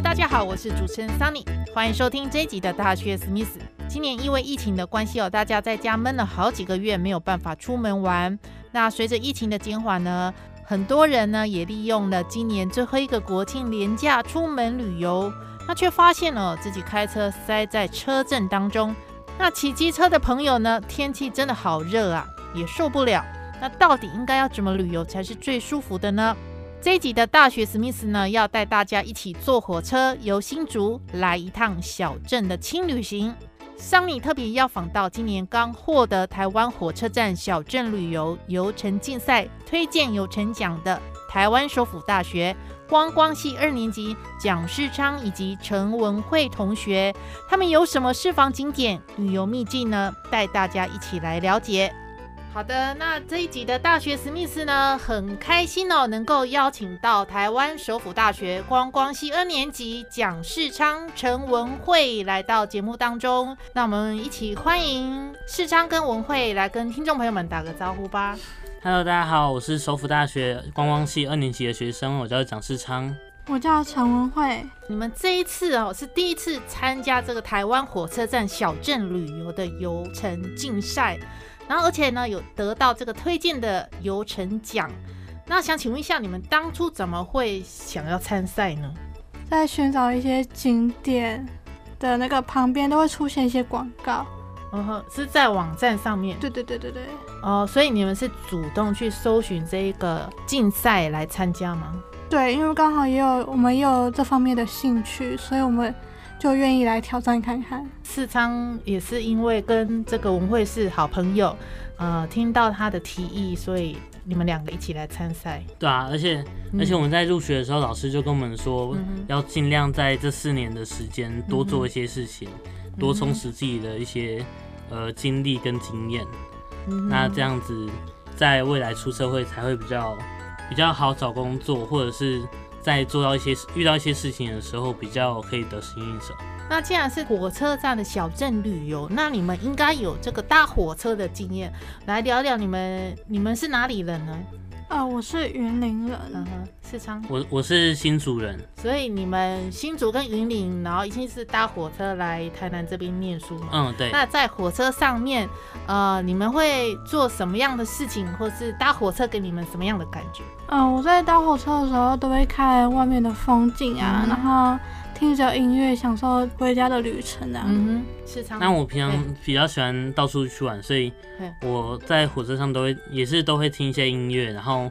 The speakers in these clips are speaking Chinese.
大家好，我是主持人 Sunny，欢迎收听这一集的大学史密斯。今年因为疫情的关系哦，大家在家闷了好几个月，没有办法出门玩。那随着疫情的减缓呢，很多人呢也利用了今年最后一个国庆连假出门旅游，那却发现了自己开车塞在车阵当中。那骑机车的朋友呢，天气真的好热啊，也受不了。那到底应该要怎么旅游才是最舒服的呢？这一集的大学史密斯呢，要带大家一起坐火车游新竹，来一趟小镇的轻旅行。桑尼特别要访到今年刚获得台湾火车站小镇旅游游程竞赛推荐游程奖的台湾首府大学观光系二年级蒋世昌以及陈文慧同学，他们有什么私房景点、旅游秘境呢？带大家一起来了解。好的，那这一集的大学史密斯呢，很开心哦，能够邀请到台湾首府大学观光系二年级蒋世昌、陈文慧来到节目当中。那我们一起欢迎世昌跟文慧来跟听众朋友们打个招呼吧。Hello，大家好，我是首府大学观光系二年级的学生，我叫蒋世昌，我叫陈文慧。你们这一次哦，是第一次参加这个台湾火车站小镇旅游的游程竞赛。然后，而且呢，有得到这个推荐的游程奖。那想请问一下，你们当初怎么会想要参赛呢？在寻找一些景点的那个旁边，都会出现一些广告。嗯哼，是在网站上面。对对对对对。哦，所以你们是主动去搜寻这一个竞赛来参加吗？对，因为刚好也有我们也有这方面的兴趣，所以我们。就愿意来挑战看看。四昌也是因为跟这个文慧是好朋友，呃，听到他的提议，所以你们两个一起来参赛。对啊，而且而且我们在入学的时候，老师就跟我们说，要尽量在这四年的时间多做一些事情，多充实自己的一些呃经历跟经验。那这样子，在未来出社会才会比较比较好找工作，或者是。在做到一些遇到一些事情的时候，比较可以得心应手。那既然是火车站的小镇旅游，那你们应该有这个搭火车的经验，来聊聊你们你们是哪里人呢？啊，我是云林人，嗯哼，四昌，我我是新竹人，所以你们新竹跟云林，然后一定是搭火车来台南这边念书嘛？嗯，对。那在火车上面，呃，你们会做什么样的事情，或是搭火车给你们什么样的感觉？嗯，我在搭火车的时候都会看外面的风景啊，然后。听着音乐，享受回家的旅程啊。嗯哼，是常。那我平常比较喜欢到处去玩，所以我在火车上都会也是都会听一些音乐，然后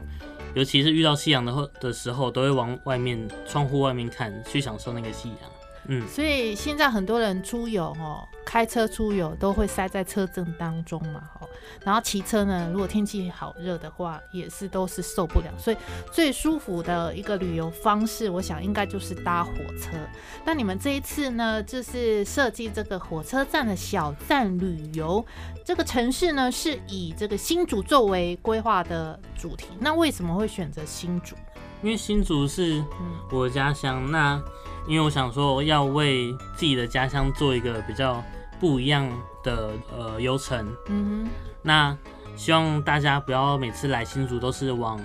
尤其是遇到夕阳的后的时候，都会往外面窗户外面看，去享受那个夕阳。嗯，所以现在很多人出游哦，开车出游都会塞在车阵当中嘛，哈。然后骑车呢，如果天气好热的话，也是都是受不了。所以最舒服的一个旅游方式，我想应该就是搭火车。那你们这一次呢，就是设计这个火车站的小站旅游，这个城市呢是以这个新竹作为规划的主题。那为什么会选择新竹？因为新竹是我家乡。那因为我想说，要为自己的家乡做一个比较不一样的呃游程。嗯哼。那希望大家不要每次来新竹都是往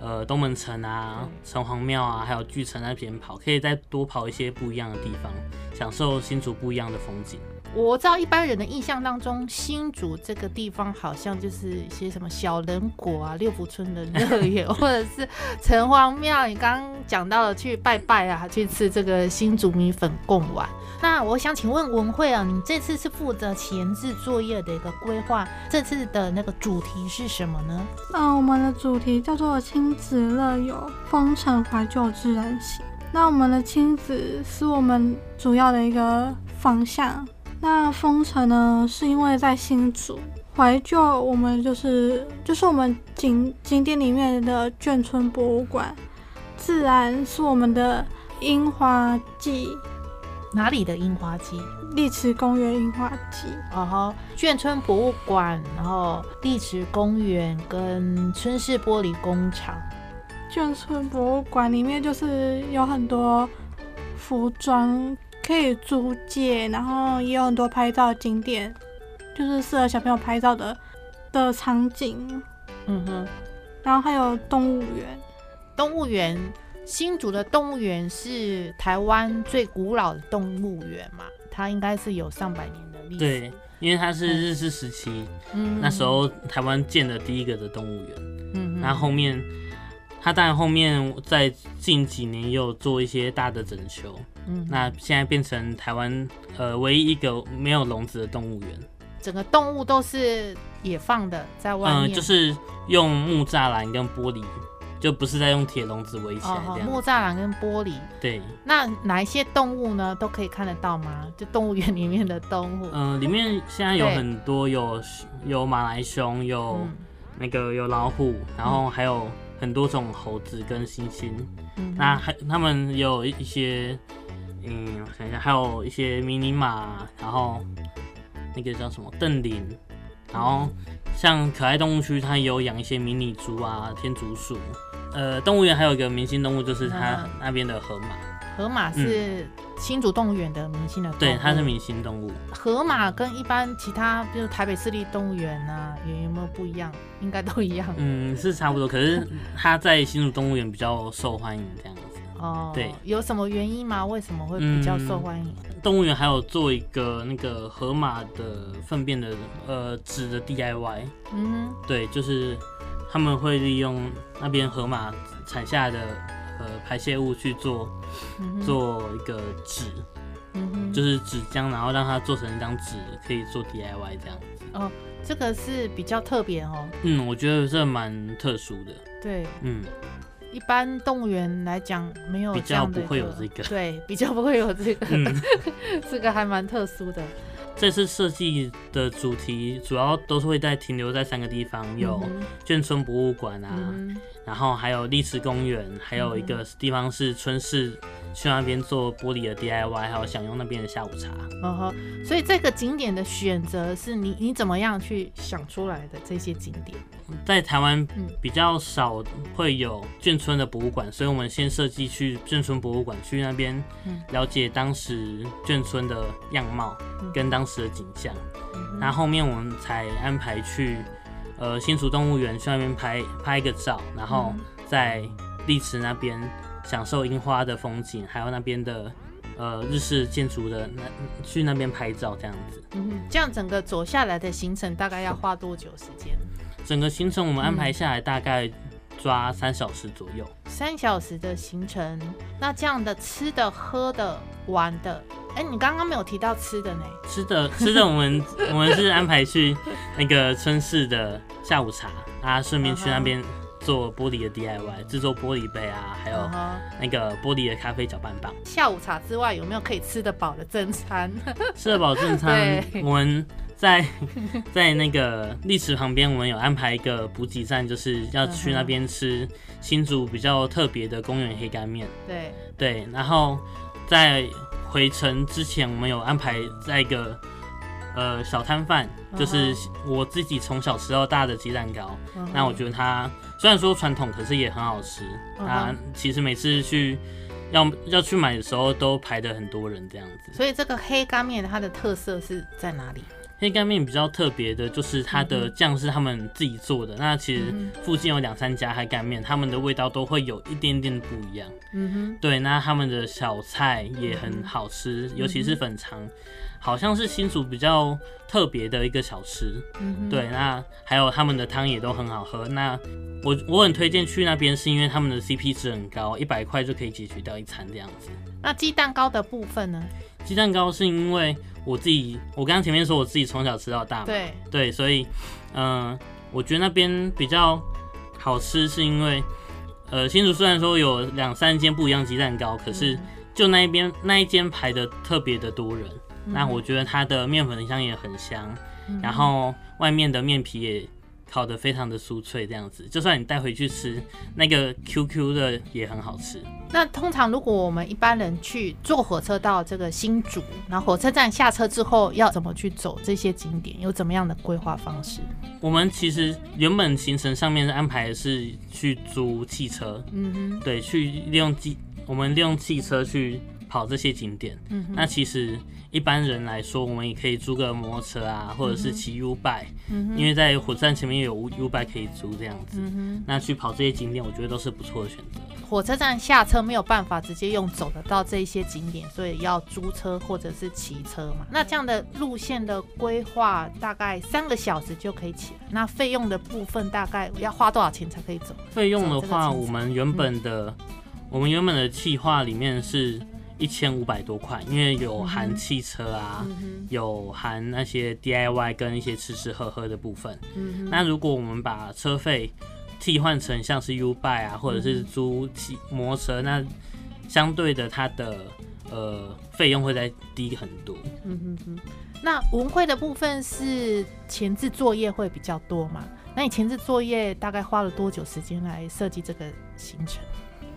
呃东门城啊、城隍庙啊，还有巨城那边跑，可以再多跑一些不一样的地方，享受新竹不一样的风景。我知道一般人的印象当中，新竹这个地方好像就是一些什么小人国啊、六福村的乐园，或者是城隍庙。你刚刚讲到了去拜拜啊，去吃这个新竹米粉贡丸。那我想请问文慧啊，你这次是负责前置作业的一个规划，这次的那个主题是什么呢？嗯，我们的主题叫做亲子乐游，风尘怀旧自然行。那我们的亲子是我们主要的一个方向。那封城呢，是因为在新竹怀旧，我们就是就是我们景景点里面的眷村博物馆，自然是我们的樱花季。哪里的樱花季？丽池公园樱花季。哦吼，眷村博物馆，然后丽池公园跟春市玻璃工厂。眷村博物馆里面就是有很多服装可以租借，然后也有很多拍照景点。就是适合小朋友拍照的的场景，嗯哼，然后还有动物园，动物园新竹的动物园是台湾最古老的动物园嘛，它应该是有上百年的历史。对，因为它是日治时期，嗯，那时候台湾建的第一个的动物园，嗯，那后面它当然后面在近几年又做一些大的整修，嗯，那现在变成台湾呃唯一一个没有笼子的动物园。整个动物都是野放的，在外面，嗯，就是用木栅栏跟玻璃，就不是在用铁笼子围起来这样。木栅栏跟玻璃，对。那哪一些动物呢？都可以看得到吗？就动物园里面的动物？嗯，里面现在有很多，有有马来熊，有那个有老虎，然后还有很多种猴子跟猩猩。那还他们有一些，嗯，我想一下，还有一些迷你马，然后。那个叫什么邓林，然后像可爱动物区，它有养一些迷你猪啊、天竺鼠。呃，动物园还有一个明星动物，就是它那边的河马。河马是新竹动物园的明星的，对，它是明星动物。河马跟一般其他，比如台北市立动物园啊，有有没有不一样？应该都一样。嗯，是差不多，可是它在新竹动物园比较受欢迎，这样子。哦，对，有什么原因吗？为什么会比较受欢迎？动物园还有做一个那个河马的粪便的呃纸的 DIY，嗯，对，就是他们会利用那边河马产下的呃排泄物去做做一个纸，嗯就是纸浆，然后让它做成一张纸，可以做 DIY 这样子。哦，这个是比较特别哦。嗯，我觉得这蛮特殊的。对，嗯。一般动物园来讲，没有比较不会有这个，对，比较不会有这个，这个还蛮特殊的。这次设计的主题主要都是会在停留在三个地方，有眷村博物馆啊，然后还有历史公园，还有一个地方是春市。去那边做玻璃的 DIY，还有享用那边的下午茶。嗯哼，所以这个景点的选择是你你怎么样去想出来的？这些景点在台湾比较少会有眷村的博物馆，所以我们先设计去眷村博物馆，去那边了解当时眷村的样貌跟当时的景象。那后面我们才安排去呃新竹动物园去那边拍拍一个照，然后在丽池那边。享受樱花的风景，还有那边的呃日式建筑的那去那边拍照这样子。嗯，这样整个走下来的行程大概要花多久时间？整个行程我们安排下来大概抓三小时左右。三小时的行程，那这样的吃的、喝的、玩的，哎，你刚刚没有提到吃的呢？吃的吃的，我们 我们是安排去那个春市的下午茶啊，顺便去那边。做玻璃的 DIY，制作玻璃杯啊，还有那个玻璃的咖啡搅拌棒。下午茶之外，有没有可以吃得饱的正餐？吃得饱正餐，我们在在那个历池旁边，我们有安排一个补给站，就是要去那边吃新竹比较特别的公园黑干面。对对，然后在回程之前，我们有安排在一个。呃，小摊贩就是我自己从小吃到大的鸡蛋糕。那我觉得它虽然说传统，可是也很好吃。啊，其实每次去要要去买的时候，都排的很多人这样子。所以这个黑干面它的特色是在哪里？黑干面比较特别的就是它的酱是他们自己做的。那其实附近有两三家黑干面，他们的味道都会有一点点不一样。嗯哼，对，那他们的小菜也很好吃，尤其是粉肠。好像是新竹比较特别的一个小吃，对，那还有他们的汤也都很好喝。那我我很推荐去那边，是因为他们的 CP 值很高，一百块就可以解决掉一餐这样子。那鸡蛋糕的部分呢？鸡蛋糕是因为我自己，我刚刚前面说我自己从小吃到大嘛，对对，所以嗯，我觉得那边比较好吃，是因为呃，新竹虽然说有两三间不一样鸡蛋糕，可是就那一边那一间排的特别的多人。那我觉得它的面粉香也很香，然后外面的面皮也。烤的非常的酥脆，这样子，就算你带回去吃，那个 QQ 的也很好吃。那通常如果我们一般人去坐火车到这个新竹，然后火车站下车之后要怎么去走这些景点，有怎么样的规划方式？我们其实原本行程上面安排的是去租汽车，嗯哼，对，去利用汽，我们利用汽车去跑这些景点。嗯，那其实。一般人来说，我们也可以租个摩托车啊，或者是骑 U bike，因为在火车站前面有 U bike 可以租这样子。那去跑这些景点，我觉得都是不错的选择。火车站下车没有办法直接用走得到这一些景点，所以要租车或者是骑车嘛。那这样的路线的规划大概三个小时就可以起来。那费用的部分大概要花多少钱才可以走？费用的话，我们原本的我们原本的计划里面是。一千五百多块，因为有含汽车啊，有含那些 DIY 跟一些吃吃喝喝的部分。那如果我们把车费替换成像是 U b i 啊，或者是租骑摩托车，那相对的它的呃费用会再低很多。嗯哼哼。那文会的部分是前置作业会比较多嘛？那你前置作业大概花了多久时间来设计这个行程？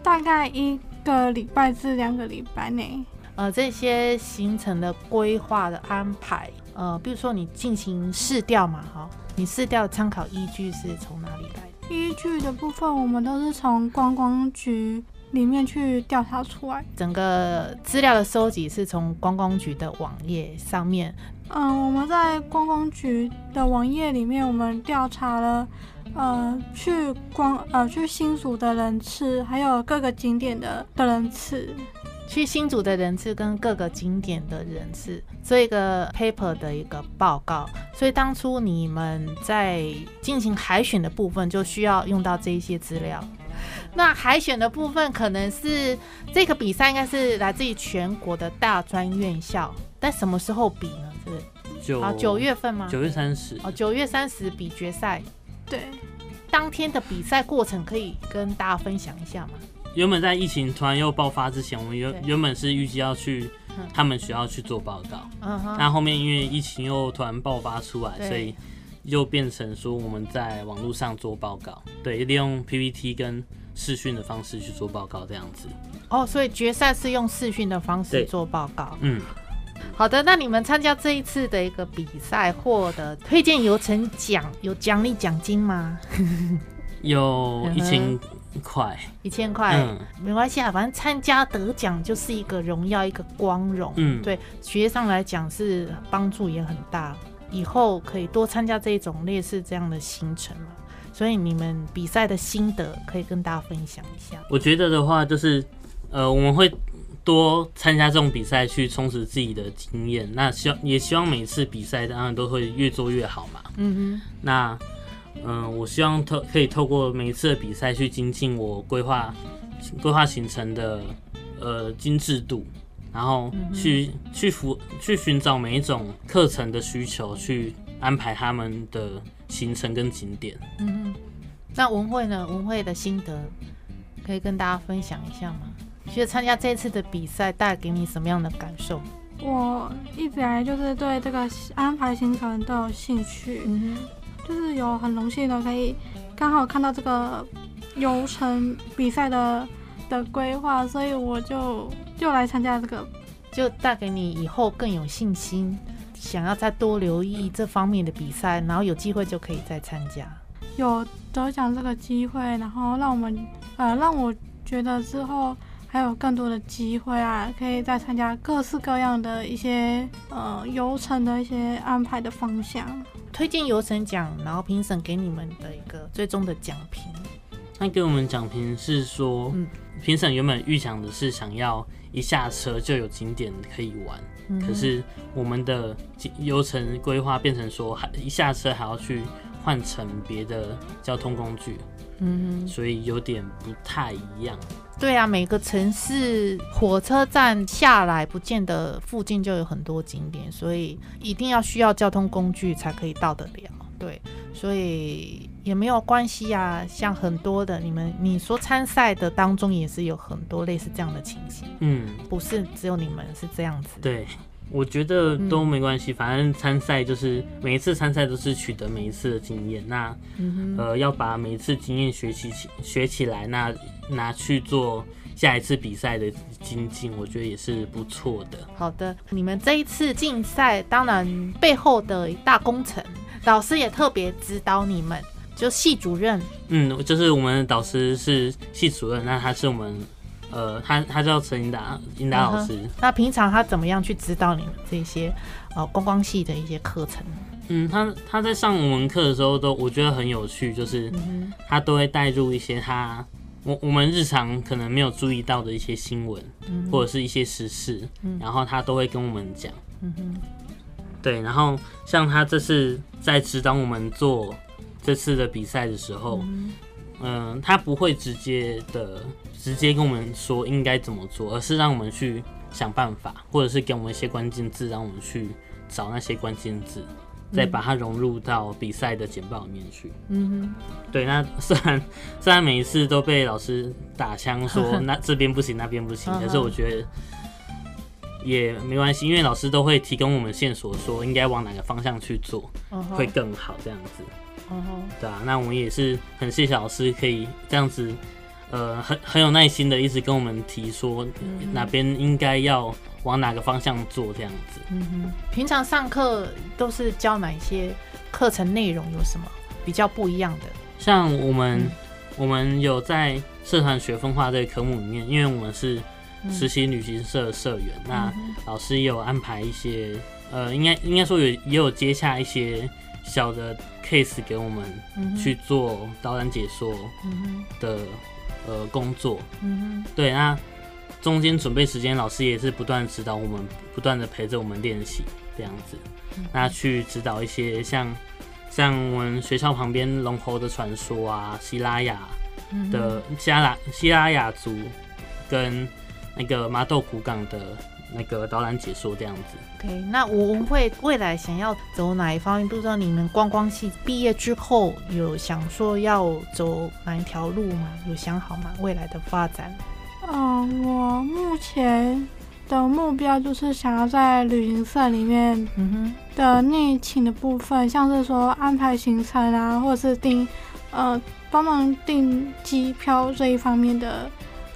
大概一个礼拜至两个礼拜内，呃，这些行程的规划的安排，呃，比如说你进行试调嘛，哈，你试调参考依据是从哪里来？依据的部分，我们都是从观光局里面去调查出来，整个资料的收集是从观光局的网页上面。嗯，我们在观光局的网页里面，我们调查了。呃，去光呃去新竹的人次，还有各个景点的的人次，去新竹的人次跟各个景点的人次，做一个 paper 的一个报告。所以当初你们在进行海选的部分，就需要用到这一些资料。那海选的部分，可能是这个比赛应该是来自于全国的大专院校，但什么时候比呢？是九啊九月份吗？九月三十哦，九月三十比决赛。对，当天的比赛过程可以跟大家分享一下吗？原本在疫情突然又爆发之前，我们原原本是预计要去他们学校去做报告，但后面因为疫情又突然爆发出来，所以又变成说我们在网络上做报告，对，利用 PPT 跟视讯的方式去做报告这样子。哦，所以决赛是用视讯的方式做报告，嗯。好的，那你们参加这一次的一个比赛，获得推荐游程奖有奖励奖金吗？有一千块，一千块，嗯，没关系啊，反正参加得奖就是一个荣耀，一个光荣，嗯，对，学业上来讲是帮助也很大，以后可以多参加这种类似这样的行程嘛。所以你们比赛的心得可以跟大家分享一下。我觉得的话，就是呃，我们会。多参加这种比赛去充实自己的经验，那希望也希望每次比赛当然都会越做越好嘛。嗯哼。那嗯，我希望透可以透过每一次的比赛去精进我规划规划行程的呃精致度，然后去去服去寻找每一种课程的需求，去安排他们的行程跟景点。嗯哼。那文慧呢？文慧的心得可以跟大家分享一下吗？觉得参加这次的比赛带给你什么样的感受？我一直来就是对这个安排行程都有兴趣，嗯就是有很荣幸的可以刚好看到这个游程比赛的的规划，所以我就就来参加这个，就带给你以后更有信心，想要再多留意这方面的比赛，然后有机会就可以再参加。有得奖这个机会，然后让我们呃让我觉得之后。还有更多的机会啊，可以再参加各式各样的一些呃游程的一些安排的方向。推荐游程奖，然后评审给你们的一个最终的奖评。那给我们奖评是说，评审原本预想的是想要一下车就有景点可以玩，可是我们的游程规划变成说，还一下车还要去换乘别的交通工具。嗯，所以有点不太一样。对啊，每个城市火车站下来，不见得附近就有很多景点，所以一定要需要交通工具才可以到得了。对，所以也没有关系啊。像很多的你们，你说参赛的当中也是有很多类似这样的情形。嗯，不是只有你们是这样子。对，我觉得都没关系，反正参赛就是每一次参赛都是取得每一次的经验。那呃，要把每一次经验学习起学起来，那拿去做下一次比赛的精进，我觉得也是不错的。好的，你们这一次竞赛，当然背后的大工程，老师也特别指导你们，就系主任。嗯，就是我们导师是系主任，那他是我们。呃，他他叫陈英达，英达老师。那平常他怎么样去指导你们这些呃观光系的一些课程？嗯，他他在上我们课的时候都我觉得很有趣，就是他都会带入一些他我我们日常可能没有注意到的一些新闻，或者是一些时事，然后他都会跟我们讲。嗯哼，对，然后像他这次在指导我们做这次的比赛的时候，嗯，他不会直接的。直接跟我们说应该怎么做，而是让我们去想办法，或者是给我们一些关键字，让我们去找那些关键字，再把它融入到比赛的简报里面去。嗯哼，对。那虽然 虽然每一次都被老师打枪说 那这边不行那边不行，可是我觉得也没关系，因为老师都会提供我们线索，说应该往哪个方向去做会更好这样子。嗯哼，对啊。那我们也是很谢谢老师可以这样子。呃，很很有耐心的，一直跟我们提说哪边应该要往哪个方向做这样子。嗯哼，平常上课都是教哪一些课程内容？有什么比较不一样的？像我们，我们有在社团学分化这个科目里面，因为我们是实习旅行社社员，那老师也有安排一些，呃，应该应该说有也有接洽一些小的 case 给我们去做导览解说的。呃，工作，嗯哼，对，那中间准备时间，老师也是不断指导我们，不断的陪着我们练习这样子，那去指导一些像像我们学校旁边龙猴的传说啊，希拉雅的希拉希拉雅族跟那个麻豆古港的。那个导览解说这样子。OK，那我们会未来想要走哪一方面？不知道你们观光系毕业之后有想说要走哪一条路吗？有想好吗？未来的发展？嗯，我目前的目标就是想要在旅行社里面的内勤的部分，像是说安排行程啊，或者是订呃帮忙订机票这一方面的。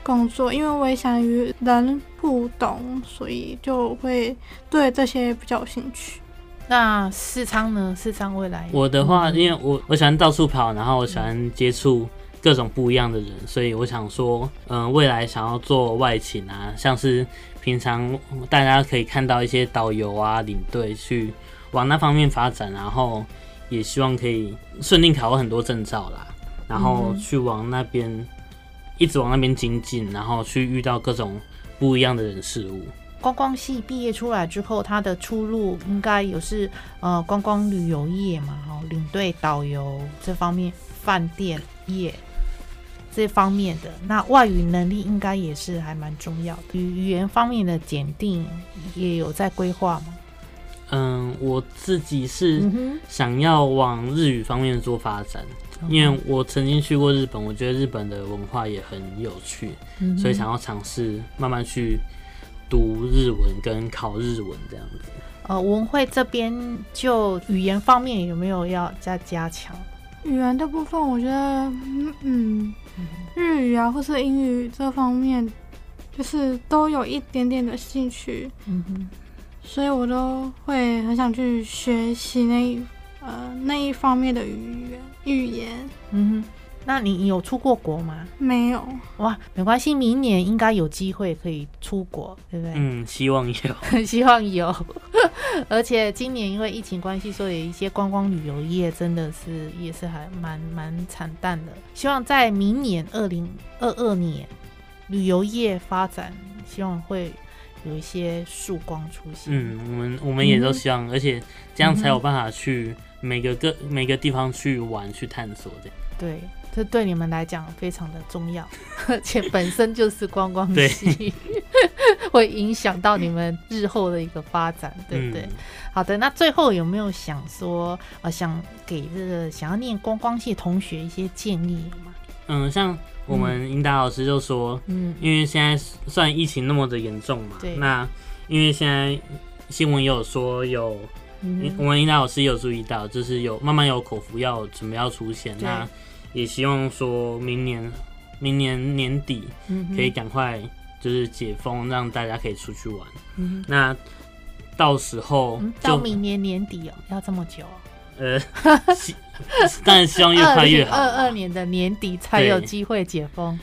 工作，因为我也想与人互动，所以就会对这些比较有兴趣。那四仓呢？四仓未来？我的话，因为我我喜欢到处跑，然后我喜欢接触各种不一样的人，所以我想说，嗯，未来想要做外勤啊，像是平常大家可以看到一些导游啊、领队去往那方面发展，然后也希望可以顺利考很多证照啦，然后去往那边。一直往那边精进，然后去遇到各种不一样的人事物。观光系毕业出来之后，他的出路应该有是呃观光旅游业嘛，哈，领队、导游这方面，饭店业这方面的。那外语能力应该也是还蛮重要的。语语言方面的检定也有在规划吗？嗯，我自己是想要往日语方面做发展。因为我曾经去过日本，我觉得日本的文化也很有趣，所以想要尝试慢慢去读日文跟考日文这样子。呃，文会这边就语言方面有没有要再加强？语言的部分，我觉得，嗯，日语啊，或是英语这方面，就是都有一点点的兴趣，嗯哼，所以我都会很想去学习那一呃那一方面的语言。语言，嗯哼，那你有出过国吗？没有，哇，没关系，明年应该有机会可以出国，对不对？嗯，希望有，希望有。而且今年因为疫情关系，所以一些观光旅游业真的是也是还蛮蛮惨淡的。希望在明年二零二二年，旅游业发展，希望会有一些曙光出现。嗯，我们我们也都希望，而且这样才有办法去。每个个每个地方去玩去探索，这样对，这对你们来讲非常的重要，而且本身就是观光系，会影响到你们日后的一个发展，对不对？好的，那最后有没有想说，呃，想给这个想要念观光系同学一些建议吗？嗯，像我们英达老师就说，嗯，因为现在算疫情那么的严重嘛，对，那因为现在。新闻也有说有，我们应该老师也有注意到，就是有慢慢有口服药准备要出现，那也希望说明年明年年底可以赶快就是解封，让大家可以出去玩。那到时候到明年年底哦，要这么久？呃，但是希望越快越好。二二年的年底才有机会解封，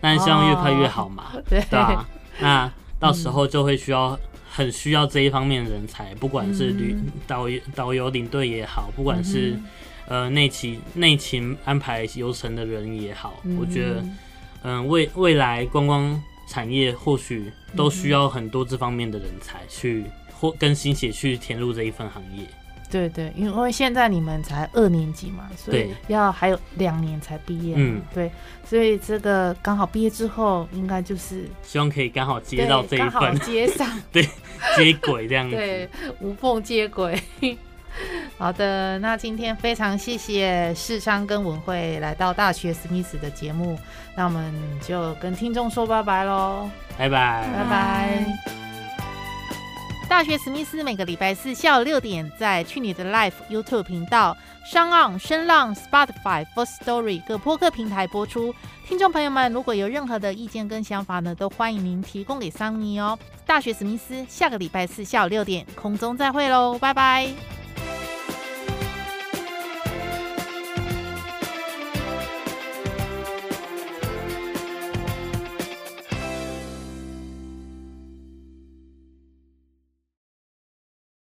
但是希望越快越好嘛。对啊，那到时候就会需要很需要这一方面的人才，不管是旅导游、导游领队也好，不管是呃内勤内勤安排游程的人也好，我觉得嗯未未来观光产业或许都需要很多这方面的人才去或跟心血去填入这一份行业。对对，因为现在你们才二年级嘛，所以要还有两年才毕业。嗯，对，所以这个刚好毕业之后，应该就是希望可以刚好接到这一份，接上，对，接轨这样子，对，无缝接轨。好的，那今天非常谢谢世昌跟文慧来到大学史密斯的节目，那我们就跟听众说拜拜喽，拜拜，拜拜。大学史密斯每个礼拜四下午六点，在去你的 Life YouTube 频道、商浪声浪、Spotify、First Story 各播客平台播出。听众朋友们，如果有任何的意见跟想法呢，都欢迎您提供给桑尼哦。大学史密斯下个礼拜四下午六点空中再会喽，拜拜。